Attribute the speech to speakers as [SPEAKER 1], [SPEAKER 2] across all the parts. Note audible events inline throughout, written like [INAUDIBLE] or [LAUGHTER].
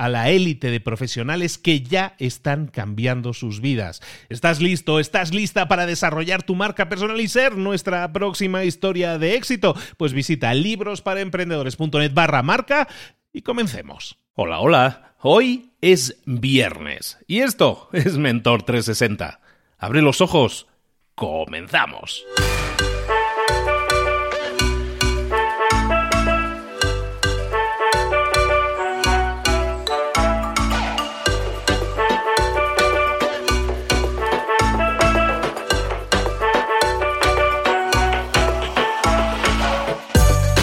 [SPEAKER 1] a la élite de profesionales que ya están cambiando sus vidas. ¿Estás listo? ¿Estás lista para desarrollar tu marca personal y ser nuestra próxima historia de éxito? Pues visita librosparaemprendedores.net barra marca y comencemos. Hola, hola. Hoy es viernes y esto es Mentor 360. Abre los ojos. Comenzamos.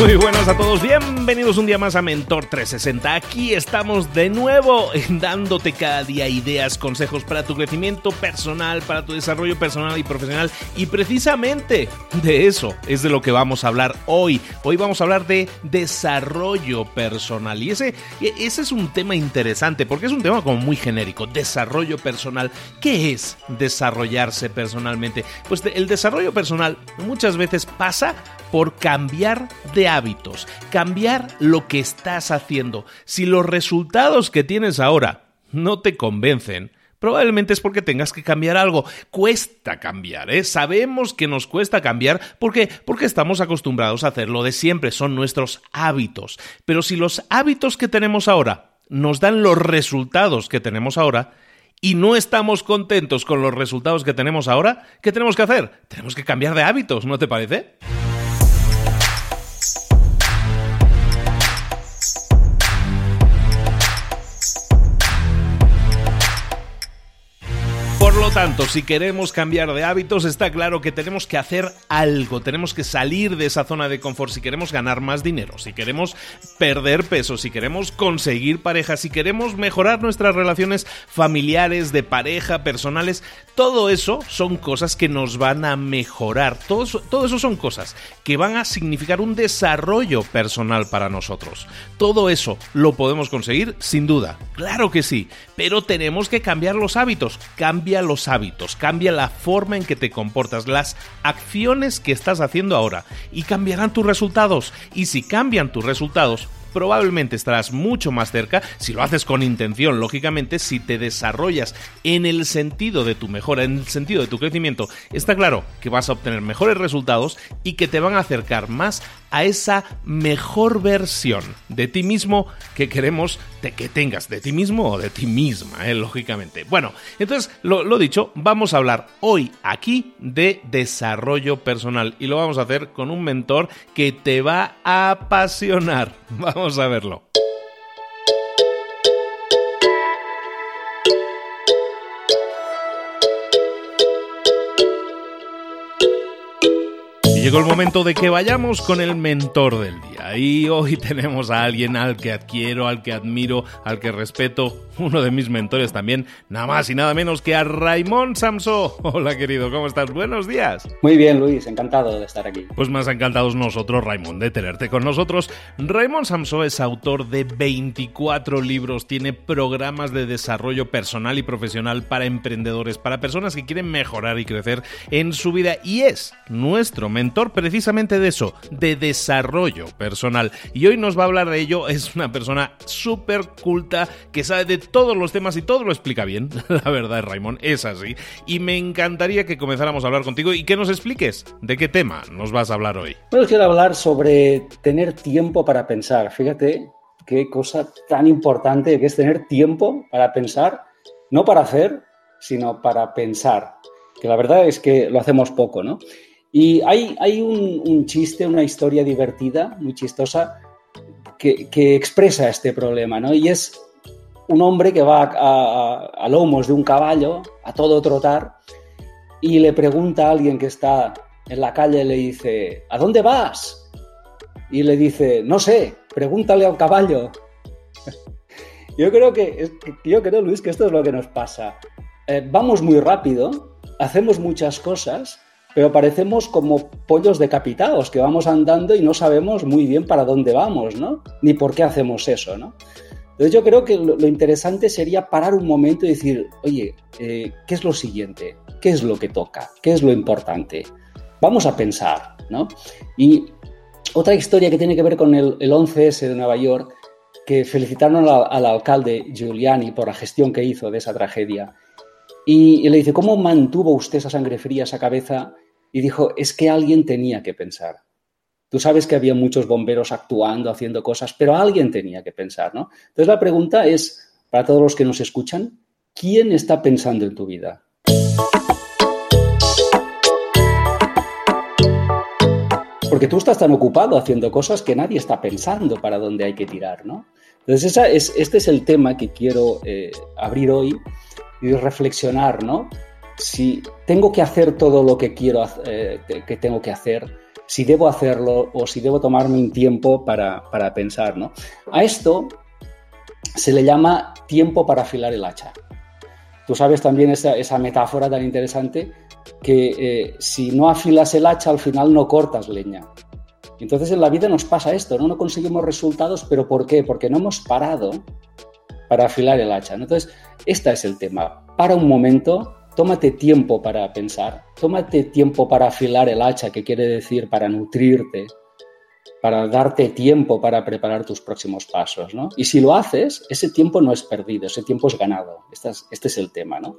[SPEAKER 1] Muy buenas a todos, bienvenidos un día más a Mentor 360. Aquí estamos de nuevo [LAUGHS] dándote cada día ideas, consejos para tu crecimiento personal, para tu desarrollo personal y profesional. Y precisamente de eso es de lo que vamos a hablar hoy. Hoy vamos a hablar de desarrollo personal. Y ese, ese es un tema interesante porque es un tema como muy genérico. Desarrollo personal. ¿Qué es desarrollarse personalmente? Pues el desarrollo personal muchas veces pasa por cambiar de hábitos, cambiar lo que estás haciendo. Si los resultados que tienes ahora no te convencen, Probablemente es porque tengas que cambiar algo. Cuesta cambiar, ¿eh? Sabemos que nos cuesta cambiar porque, porque estamos acostumbrados a hacerlo de siempre, son nuestros hábitos. Pero si los hábitos que tenemos ahora nos dan los resultados que tenemos ahora y no estamos contentos con los resultados que tenemos ahora, ¿qué tenemos que hacer? Tenemos que cambiar de hábitos, ¿no te parece? Tanto, si queremos cambiar de hábitos, está claro que tenemos que hacer algo, tenemos que salir de esa zona de confort. Si queremos ganar más dinero, si queremos perder peso, si queremos conseguir pareja, si queremos mejorar nuestras relaciones familiares, de pareja, personales, todo eso son cosas que nos van a mejorar, todo eso, son cosas que van a significar un desarrollo personal para nosotros. Todo eso lo podemos conseguir sin duda, claro que sí, pero tenemos que cambiar los hábitos, cambia los hábitos, cambia la forma en que te comportas, las acciones que estás haciendo ahora y cambiarán tus resultados. Y si cambian tus resultados, probablemente estarás mucho más cerca, si lo haces con intención, lógicamente, si te desarrollas en el sentido de tu mejora, en el sentido de tu crecimiento, está claro que vas a obtener mejores resultados y que te van a acercar más a esa mejor versión de ti mismo que queremos de que tengas, de ti mismo o de ti misma, eh, lógicamente. Bueno, entonces, lo, lo dicho, vamos a hablar hoy aquí de desarrollo personal y lo vamos a hacer con un mentor que te va a apasionar. [LAUGHS] Vamos a verlo. Y llegó el momento de que vayamos con el mentor del día. Y hoy [LAUGHS] tenemos a alguien al que adquiero, al que admiro, al que respeto, uno de mis mentores también, nada más y nada menos que a Raimón Samso. [LAUGHS] Hola querido, ¿cómo estás? Buenos días.
[SPEAKER 2] Muy bien, Luis, encantado de estar aquí.
[SPEAKER 1] Pues más encantados nosotros, Raimón, de tenerte con nosotros. Raimón Samso es autor de 24 libros, tiene programas de desarrollo personal y profesional para emprendedores, para personas que quieren mejorar y crecer en su vida y es nuestro mentor precisamente de eso, de desarrollo personal. Y hoy nos va a hablar de ello, es una persona súper culta que sabe de todos los temas y todo lo explica bien. [LAUGHS] La verdad, Raimón, es así. Y me encantaría que comenzáramos a hablar contigo y que nos expliques de qué tema nos vas a hablar hoy.
[SPEAKER 2] Bueno, quiero hablar sobre tener tiempo para pensar. Fíjate qué cosa tan importante que es tener tiempo para pensar, no para hacer, sino para pensar. Que la verdad es que lo hacemos poco, ¿no? Y hay, hay un, un chiste, una historia divertida, muy chistosa, que, que, expresa este problema, ¿no? Y es un hombre que va a, a, lomos de un caballo, a todo trotar, y le pregunta a alguien que está en la calle, le dice, ¿a dónde vas? Y le dice, no sé, pregúntale al caballo. [LAUGHS] yo creo que, yo creo, Luis, que esto es lo que nos pasa. Eh, vamos muy rápido, hacemos muchas cosas, pero parecemos como pollos decapitados, que vamos andando y no sabemos muy bien para dónde vamos, ¿no? Ni por qué hacemos eso, ¿no? Entonces yo creo que lo, lo interesante sería parar un momento y decir, oye, eh, ¿qué es lo siguiente? ¿Qué es lo que toca? ¿Qué es lo importante? Vamos a pensar, ¿no? Y otra historia que tiene que ver con el, el 11S de Nueva York, que felicitaron al, al, alcalde Giuliani por la gestión que hizo de esa tragedia. Y, y le dice, ¿cómo mantuvo usted esa sangre fría, esa cabeza? Y dijo, es que alguien tenía que pensar. Tú sabes que había muchos bomberos actuando, haciendo cosas, pero alguien tenía que pensar, ¿no? Entonces la pregunta es, para todos los que nos escuchan, ¿quién está pensando en tu vida? Porque tú estás tan ocupado haciendo cosas que nadie está pensando para dónde hay que tirar, ¿no? Entonces esa es, este es el tema que quiero eh, abrir hoy y reflexionar, ¿no? Si tengo que hacer todo lo que quiero, eh, que tengo que hacer, si debo hacerlo o si debo tomarme un tiempo para, para pensar. ¿no? A esto se le llama tiempo para afilar el hacha. Tú sabes también esa, esa metáfora tan interesante que eh, si no afilas el hacha al final no cortas leña. Entonces en la vida nos pasa esto, ¿no? No conseguimos resultados, pero ¿por qué? Porque no hemos parado para afilar el hacha. Entonces, este es el tema. Para un momento, tómate tiempo para pensar, tómate tiempo para afilar el hacha, que quiere decir para nutrirte, para darte tiempo para preparar tus próximos pasos, ¿no? Y si lo haces, ese tiempo no es perdido, ese tiempo es ganado. Este es, este es el tema, ¿no?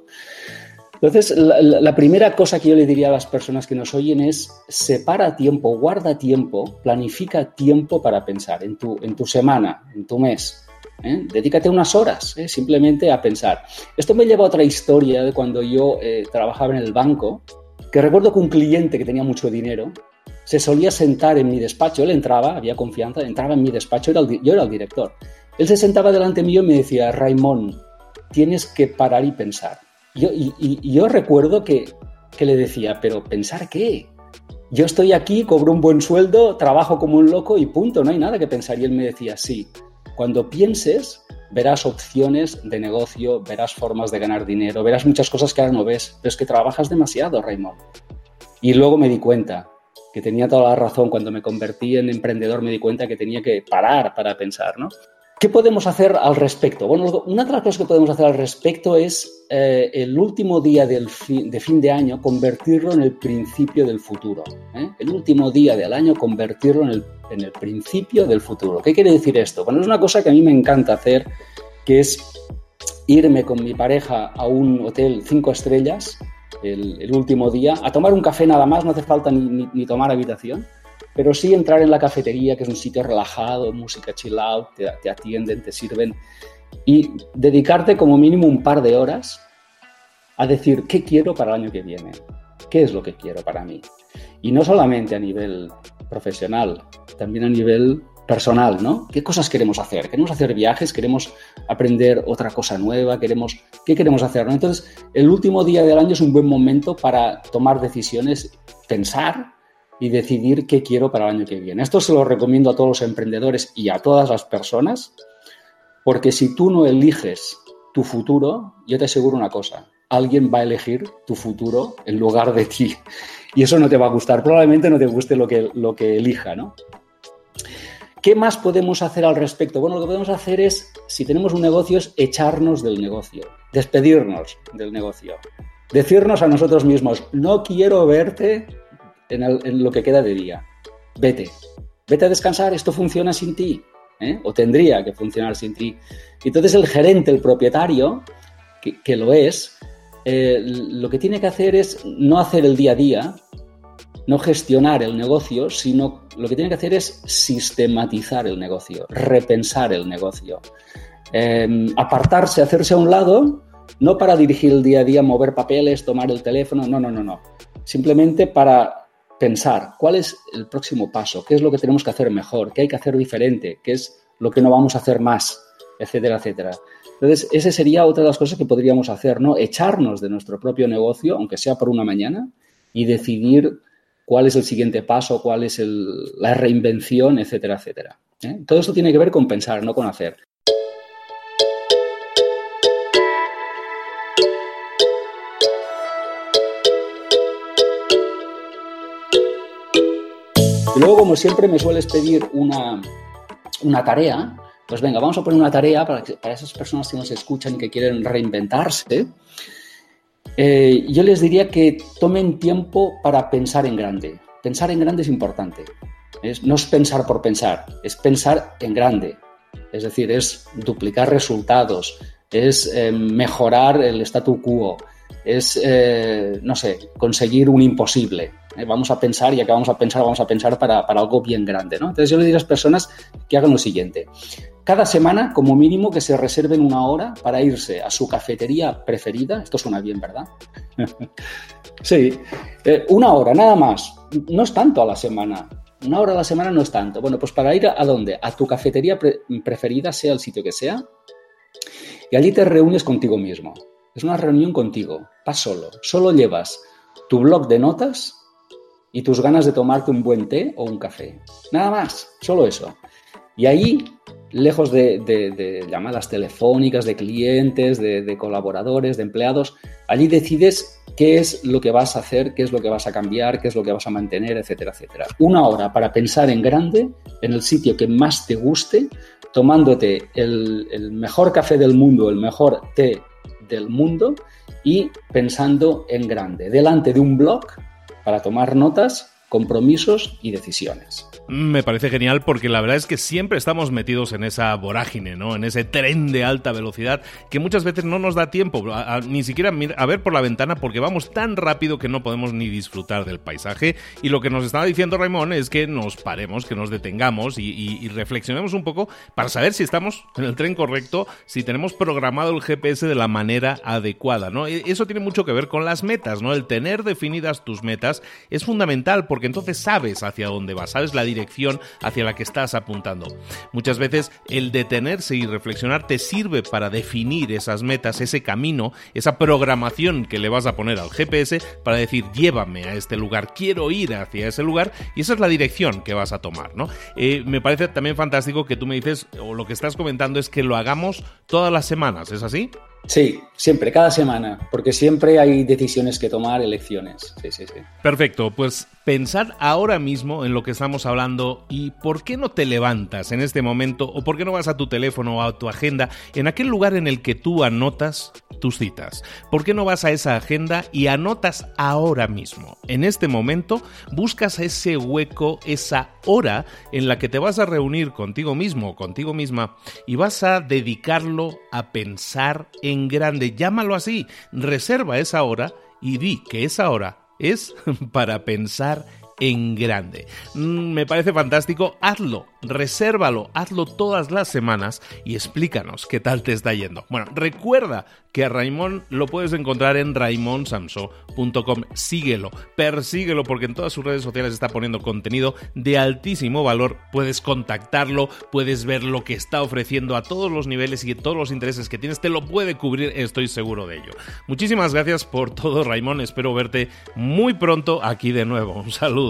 [SPEAKER 2] Entonces, la, la, primera cosa que yo le diría a las personas que nos oyen es separa tiempo, guarda tiempo, planifica tiempo para pensar en tu, en tu semana, en tu mes, ¿eh? Dedícate unas horas ¿eh? simplemente a pensar. Esto me lleva a otra historia de cuando yo eh, trabajaba en el banco, que recuerdo que un cliente que tenía mucho dinero se solía sentar en mi despacho, él entraba, había confianza, entraba en mi despacho, era el, yo era el director. Él se sentaba delante mío y me decía, Raimón, tienes que parar y pensar. y, yo recuerdo que, que le decía, pero ¿pensar qué? Yo estoy aquí, cobro un buen sueldo, trabajo como un loco y punto, no hay nada que pensar. Y él me decía, sí, cuando pienses, verás opciones de negocio, verás formas de ganar dinero, verás muchas cosas que ahora no ves, pero es que trabajas demasiado, Raymond. Y luego me di cuenta que tenía toda la razón. Cuando me convertí en emprendedor me di cuenta que tenía que parar para pensar, ¿no? ¿Qué podemos hacer al respecto? Bueno, una de las cosas que podemos hacer al respecto es eh, el último día del de fin de año convertirlo en el principio del futuro. ¿eh? El último día del año convertirlo en el principio del futuro. ¿Qué quiere decir esto? Bueno, es una cosa que a mí me encanta hacer, que es irme con mi pareja a un hotel cinco estrellas el, último día a tomar un café nada más, no hace falta ni tomar habitación pero sí entrar en la cafetería, que es un sitio relajado, música chill out, te, atienden, te sirven, y dedicarte como mínimo un par de horas a decir qué quiero para el año que viene, qué es lo que quiero para mí. Y no solamente a nivel profesional, también a nivel personal, ¿no? ¿Qué cosas queremos hacer? ¿Queremos hacer viajes? ¿Queremos aprender otra cosa nueva? ¿Queremos, ¿Qué queremos hacer? Entonces, el último día del año es un buen momento para tomar decisiones, pensar y decidir qué quiero para el año que viene. Esto se lo recomiendo a todos los emprendedores y a todas las personas, porque si tú no eliges tu futuro, yo te aseguro una cosa, alguien va a elegir tu futuro en lugar de ti. [LAUGHS] Y eso no te va a gustar, probablemente no te guste lo que, lo que elija, ¿no? ¿Qué más podemos hacer al respecto? Bueno, lo que podemos hacer es, si tenemos un negocio, es echarnos del negocio, despedirnos del negocio, decirnos a nosotros mismos, no quiero verte en, lo que queda de día. Vete, vete a descansar, esto funciona sin ti, ¿eh? o tendría que funcionar sin ti. Entonces el gerente, el propietario, que, lo es, eh, lo que tiene que hacer es no hacer el día a día, no gestionar el negocio, sino lo que tiene que hacer es sistematizar el negocio, repensar el negocio, em, apartarse, hacerse a un lado, no para dirigir el día a día, mover papeles, tomar el teléfono, no, no, no, no. Simplemente para pensar cuál es el próximo paso, qué es lo que tenemos que hacer mejor, qué hay que hacer diferente, qué es lo que no vamos a hacer más, etcétera, etcétera. Entonces, esa sería otra de las cosas que podríamos hacer, ¿no? Echarnos de nuestro propio negocio, aunque sea por una mañana, y decidir cuál es el siguiente paso, cuál es la reinvención, etcétera, etcétera. ¿eh? Todo esto tiene que ver con pensar, no con hacer. Luego, como siempre, me sueles pedir una, tarea. Pues venga, vamos a poner una tarea para, para esas personas que nos escuchan y que quieren reinventarse. Eh, yo les diría que tomen tiempo para pensar en grande. Pensar en grande es importante. no es pensar por pensar, es pensar en grande. Es decir, es duplicar resultados, es eh, mejorar el statu quo, es, eh, no sé, conseguir un imposible. ¿Eh? Vamos a pensar, y que vamos a pensar, vamos a pensar para, algo bien grande. ¿no? Entonces yo le diría a las personas que hagan lo siguiente. Cada semana, como mínimo, que se reserven una hora para irse a su cafetería preferida. Esto suena bien, ¿verdad? [LAUGHS] sí, eh, una hora, nada más. No es tanto a la semana. Una hora a la semana no es tanto. Bueno, pues para ir a, dónde? A tu cafetería preferida, sea el sitio que sea, y allí te reúnes contigo mismo. Es una reunión contigo, vas solo. Solo llevas tu blog de notas y tus ganas de tomarte un buen té o un café. Nada más, solo eso. Y ahí, lejos de, llamadas telefónicas, de clientes, de, colaboradores, de empleados, allí decides qué es lo que vas a hacer, qué es lo que vas a cambiar, qué es lo que vas a mantener, etcétera, etcétera. Una hora para pensar en grande, en el sitio que más te guste, tomándote el, el mejor café del mundo, el mejor té del mundo y pensando en grande, delante de un blog para tomar notas, compromisos y decisiones.
[SPEAKER 1] Me parece genial porque la verdad es que siempre estamos metidos en esa vorágine, ¿no? En ese tren de alta velocidad que muchas veces no nos da tiempo ni siquiera a ver por la ventana porque vamos tan rápido que no podemos ni disfrutar del paisaje. Y lo que nos estaba diciendo Raymond es que nos paremos, que nos detengamos y, reflexionemos un poco para saber si estamos en el tren correcto, si tenemos programado el GPS de la manera adecuada, ¿no? E, eso tiene mucho que ver con las metas, ¿no? El tener definidas tus metas es fundamental porque porque entonces sabes hacia dónde vas, sabes la dirección hacia la que estás apuntando. Muchas veces el detenerse y reflexionar te sirve para definir esas metas, ese camino, esa programación que le vas a poner al GPS para decir llévame a este lugar, quiero ir hacia ese lugar y esa es la dirección que vas a tomar, ¿no? Eh, me parece también fantástico que tú me dices, o lo que estás comentando es que lo hagamos todas las semanas, ¿es así?
[SPEAKER 2] Sí, siempre, cada semana, porque siempre hay decisiones que tomar, elecciones. Sí, sí, sí.
[SPEAKER 1] Perfecto, pues pensar ahora mismo en lo que estamos hablando y por qué no te levantas en este momento o por qué no vas a tu teléfono o a tu agenda en aquel lugar en el que tú anotas tus citas. ¿Por qué no vas a esa agenda y anotas ahora mismo? En este momento buscas ese hueco, esa hora en la que te vas a reunir contigo mismo o contigo misma y vas a dedicarlo a pensar en grande. Llámalo así, reserva esa hora y di que esa hora es [LAUGHS] para pensar en grande. Mm, me parece fantástico, hazlo, resérvalo, hazlo todas las semanas y explícanos qué tal te está yendo. Bueno, recuerda que a Raimón lo puedes encontrar en raimonsamso.com. Síguelo, persíguelo porque en todas sus redes sociales está poniendo contenido de altísimo valor. Puedes contactarlo, puedes ver lo que está ofreciendo a todos los niveles y todos los intereses que tienes. Te lo puede cubrir, estoy seguro de ello. Muchísimas gracias por todo, Raimón. Espero verte muy pronto aquí de nuevo. Un saludo,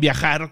[SPEAKER 1] viajar